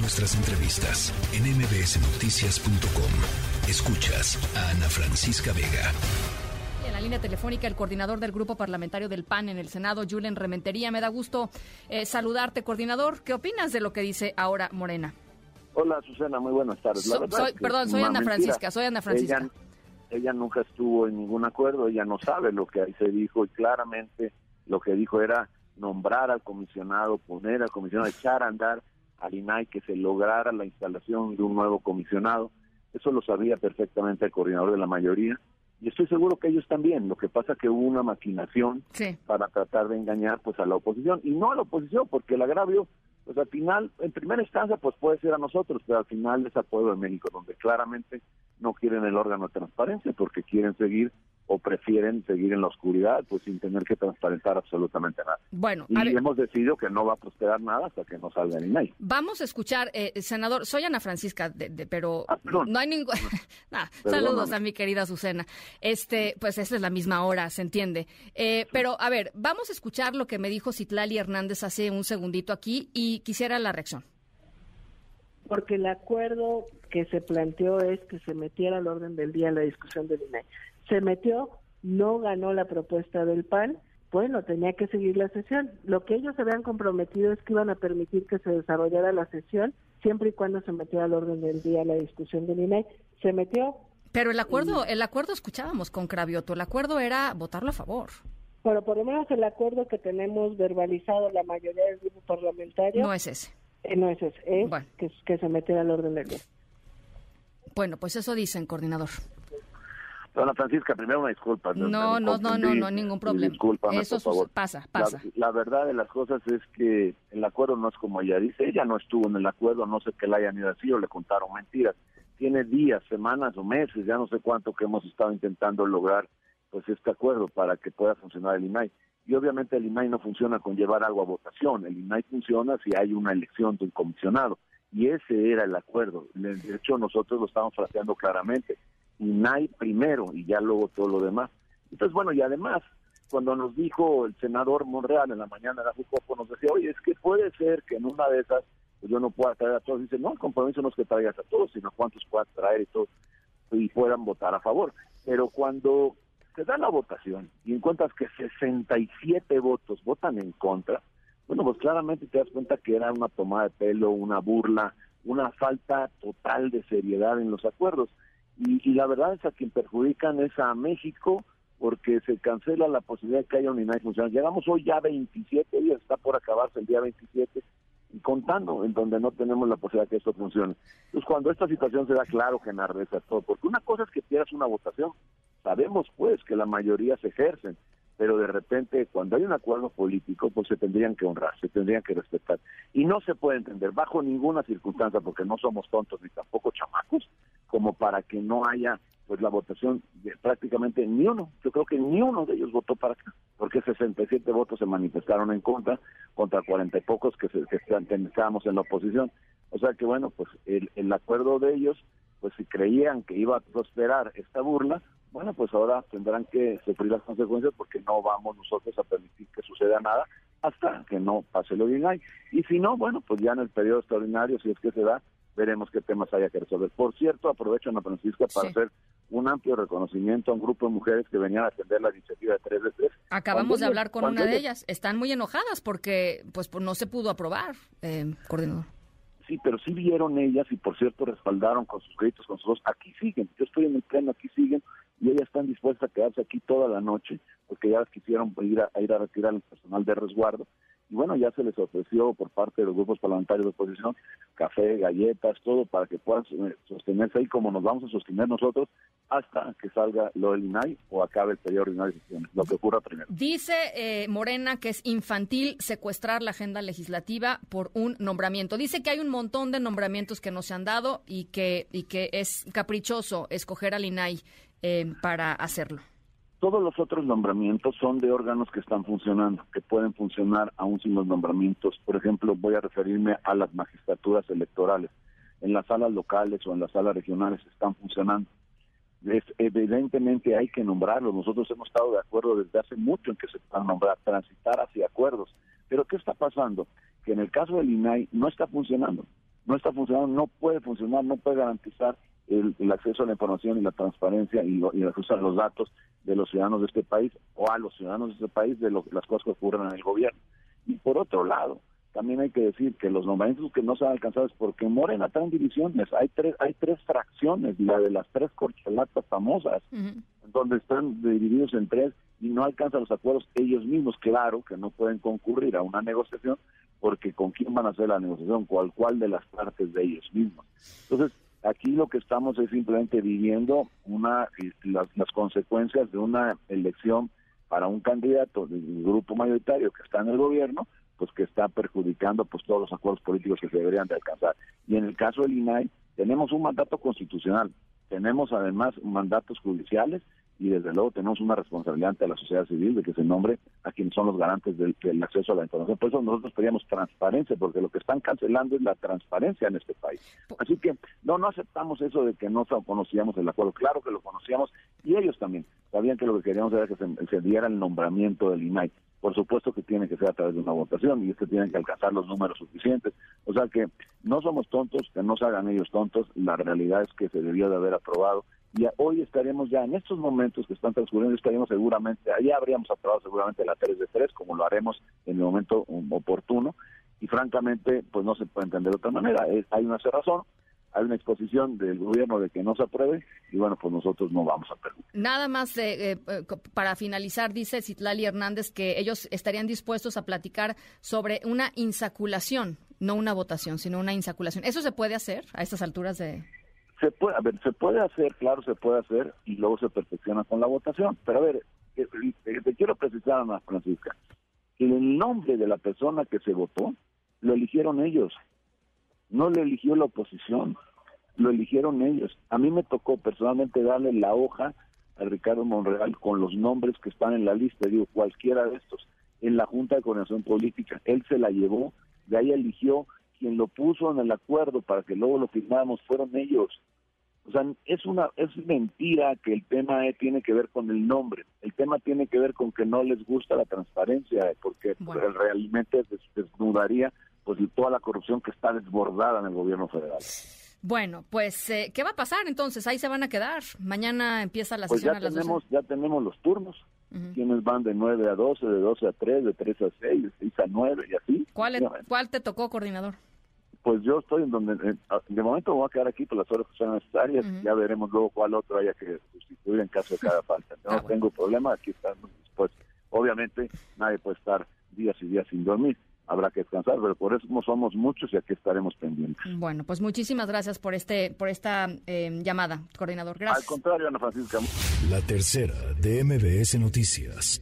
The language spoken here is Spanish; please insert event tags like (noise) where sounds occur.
Nuestras entrevistas en mbsnoticias.com. Escuchas a Ana Francisca Vega. En la línea telefónica, el coordinador del grupo parlamentario del PAN en el Senado, Julen Rementería. Me da gusto eh, saludarte, coordinador. ¿Qué opinas de lo que dice ahora Morena? Hola, Susana, muy buenas tardes. perdón, soy Ana Francisca, soy Ana Francisca. Ella, ella, nunca estuvo en ningún acuerdo, ella no sabe lo que ahí se dijo y claramente lo que dijo era nombrar al comisionado, poner al comisionado, echar a andar al INAI que se lograra la instalación de un nuevo comisionado. Eso lo sabía perfectamente el coordinador de la mayoría y estoy seguro que ellos también. Lo que pasa es que hubo una maquinación para tratar de engañar pues a la oposición y no a la oposición porque el agravio pues al final, en primera instancia, pues puede ser a nosotros, pero al final es al pueblo de México, donde claramente no quieren el órgano de transparencia porque quieren seguir o prefieren seguir en la oscuridad, pues sin tener que transparentar absolutamente nada. Bueno, y hemos decidido que no va a prosperar nada hasta que no salga ni nadie. Vamos a escuchar, eh, senador, soy Ana Francisca, de, pero ah, no hay ningún... (laughs) saludos a mi querida Azucena. Este, pues esta es la misma hora, se entiende. Eh, pero, a ver, vamos a escuchar lo que me dijo Citlali Hernández hace un segundito aquí y quisiera la reacción. Porque el acuerdo que se planteó es que se metiera al orden del día en la discusión del INE se metió, no ganó la propuesta del PAN, bueno, tenía que seguir la sesión. Lo que ellos habían comprometido es que iban a permitir que se desarrollara la sesión siempre y cuando se metiera al orden del día la discusión del INAI. Se metió. Pero el acuerdo, el acuerdo escuchábamos con Cravioto, el acuerdo era votarlo a favor. Bueno, por lo menos el acuerdo que tenemos verbalizado la mayoría del grupo parlamentario. No es ese. Eh, no es ese, es que, que se metiera al orden del día. Bueno, pues eso dicen, coordinador. Dona Francisca, primero una disculpa. No, no, no, no, no, ningún problema. Discúlpame, Eso por favor. pasa, pasa. La, verdad de las cosas es que el acuerdo no es como ella dice. Ella no estuvo en el acuerdo, no sé qué le hayan ido así o le contaron mentiras. Tiene días, semanas o meses, ya no sé cuánto que hemos estado intentando lograr pues este acuerdo para que pueda funcionar el INAI. Y obviamente el INAI no funciona con llevar algo a votación. El INAI funciona si hay una elección de un comisionado. Y ese era el acuerdo. De hecho, nosotros lo estamos fraseando claramente INAI primero y ya luego todo lo demás. Entonces, bueno, y además, cuando nos dijo el senador Monreal en la mañana de Jucopo, nos decía, oye, es que puede ser que en una de esas pues yo no pueda traer a todos. Dice, no, el compromiso no es que traigas a todos, sino cuántos puedas traer y todos y puedan votar a favor. Pero cuando se da la votación y encuentras que 67 votos votan en contra, bueno, pues claramente te das cuenta que era una tomada de pelo, una burla, una falta total de seriedad en los acuerdos y, la verdad es a quien perjudican es a México porque se cancela la posibilidad de que haya un INAI funcional. Llegamos hoy ya 27 días, está por acabarse el día 27, y contando en donde no tenemos la posibilidad de que esto funcione. Entonces, cuando esta situación se da claro que enardece todo, porque una cosa es que pierdas una votación, sabemos pues que la mayoría se ejercen, pero de repente cuando hay un acuerdo político, pues se tendrían que honrar, se tendrían que respetar. Y no se puede entender bajo ninguna circunstancia, porque no somos tontos ni tampoco chamacos, como para que no haya pues la votación de prácticamente ni uno. Yo creo que ni uno de ellos votó para acá, porque 67 votos se manifestaron en contra, contra 40 y pocos que, se, que estábamos en la oposición. O sea que bueno, pues el, el acuerdo de ellos, pues si creían que iba a prosperar esta burla, bueno, pues ahora tendrán que sufrir las consecuencias porque no vamos nosotros a permitir que suceda nada hasta que no pase lo bien ahí. Y si no, bueno, pues ya en el periodo extraordinario, si es que se da, veremos qué temas haya que resolver. Por cierto, aprovecho, Ana Francisca, para hacer un amplio reconocimiento a un grupo de mujeres que venían a atender la iniciativa de 3 de 3. Acabamos de hablar con una de ellas. Están muy enojadas porque pues, no se pudo aprobar, eh, coordinador. Sí, pero sí vieron ellas y, por cierto, respaldaron con sus créditos, con sus dos. Aquí siguen, yo estoy en el pleno, aquí siguen y ellas están dispuestas a quedarse aquí toda la noche porque ya quisieron ir a, ir a retirar el personal de resguardo y bueno, ya se les ofreció por parte de los grupos parlamentarios de oposición café, galletas, todo para que puedan sostenerse ahí como nos vamos a sostener nosotros hasta que salga lo del INAI o acabe el periodo ordinario de sesiones, lo que ocurra primero. Dice eh, Morena que es infantil secuestrar la agenda legislativa por un nombramiento. Dice que hay un montón de nombramientos que no se han dado y que, y que es caprichoso escoger al INAI eh, para hacerlo. Todos los otros nombramientos son de órganos que están funcionando, que pueden funcionar aún sin los nombramientos. Por ejemplo, voy a referirme a las magistraturas electorales. En las salas locales o en las salas regionales están funcionando. evidentemente hay que nombrarlos. Nosotros hemos estado de acuerdo desde hace mucho en que se puedan nombrar, transitar hacia acuerdos. Pero ¿qué está pasando? Que en el caso del INAI no está funcionando no está funcionando, no puede funcionar, no puede garantizar el, acceso a la información y la transparencia y, el acceso a los datos de los ciudadanos de este país o a los ciudadanos de este país de las cosas que ocurren en el gobierno. Y por otro lado, también hay que decir que los nombramientos que no se han alcanzado es porque Morena está en divisiones. Hay tres, hay tres fracciones, la de las tres corcholatas famosas, donde están divididos en tres y no alcanzan los acuerdos ellos mismos. Claro que no pueden concurrir a una negociación porque con quién van a hacer la negociación, cuál cuál de las partes de ellos mismos. Entonces, aquí lo que estamos es simplemente viviendo una las, las consecuencias de una elección para un candidato del grupo mayoritario que está en el gobierno pues que está perjudicando pues todos los acuerdos políticos que se deberían de alcanzar. Y en el caso del INAI tenemos un mandato constitucional, tenemos además mandatos judiciales y desde luego tenemos una responsabilidad ante la sociedad civil de que se nombre a quienes son los garantes del, acceso a la información. Por eso nosotros pedíamos transparencia, porque lo que están cancelando es la transparencia en este país. Así que no, no aceptamos eso de que no conocíamos el acuerdo. Claro que lo conocíamos y ellos también sabían que lo que queríamos era que se diera el nombramiento del INAI. Por supuesto que tiene que ser a través de una votación y es que tienen que alcanzar los números suficientes. O sea que no somos tontos, que no se hagan ellos tontos. La realidad es que se debió de haber aprobado y hoy estaremos ya en estos momentos que están transcurriendo, estaríamos seguramente, allá habríamos aprobado seguramente la 3 de 3, como lo haremos en el momento oportuno, y francamente, pues no se puede entender de otra manera. hay una cerrazón, hay una exposición del gobierno de que no se apruebe y bueno, pues nosotros no vamos a permitir. Nada más eh, eh, para finalizar, dice Citlali Hernández que ellos estarían dispuestos a platicar sobre una insaculación, no una votación, sino una insaculación. ¿Eso se puede hacer a estas alturas de...? Se puede, a ver, se puede hacer, claro, se puede hacer y luego se perfecciona con la votación. Pero a ver, eh, te quiero precisar, Ana Francisca, que el nombre de la persona que se votó lo eligieron ellos no lo eligió la oposición, lo eligieron ellos. A mí me tocó personalmente darle la hoja a Ricardo Monreal con los nombres que están en la lista, digo, cualquiera de estos, en la Junta de Coordinación Política. Él se la llevó, de ahí eligió quien lo puso en el acuerdo para que luego lo firmáramos, fueron ellos. O sea, es una es mentira que el tema tiene que ver con el nombre. El tema tiene que ver con que no les gusta la transparencia, porque realmente desnudaría pues toda la corrupción que está desbordada en el gobierno federal. Bueno, pues, eh, ¿qué va a pasar entonces? Ahí se van a quedar. Mañana empieza la pues sesión ya tenemos, Ya tenemos los turnos. Quienes van de 9 a 12, de 12 a 3, de 3 a 6, de 6 a 9 y así. ¿Cuál, ¿cuál te tocó, coordinador? Pues yo estoy en donde, de momento voy a quedar aquí por las horas que son necesarias, ya veremos luego cuál otro haya que sustituir en caso de cada falta. No (laughs) ah, tengo problema, aquí estamos dispuestos. Obviamente nadie puede estar días y días sin dormir, habrá que descansar, pero por eso somos muchos y aquí estaremos pendientes. Bueno, pues muchísimas gracias por este por esta eh, llamada, coordinador. Gracias. Al contrario, Ana Francisca. La tercera de MBS Noticias.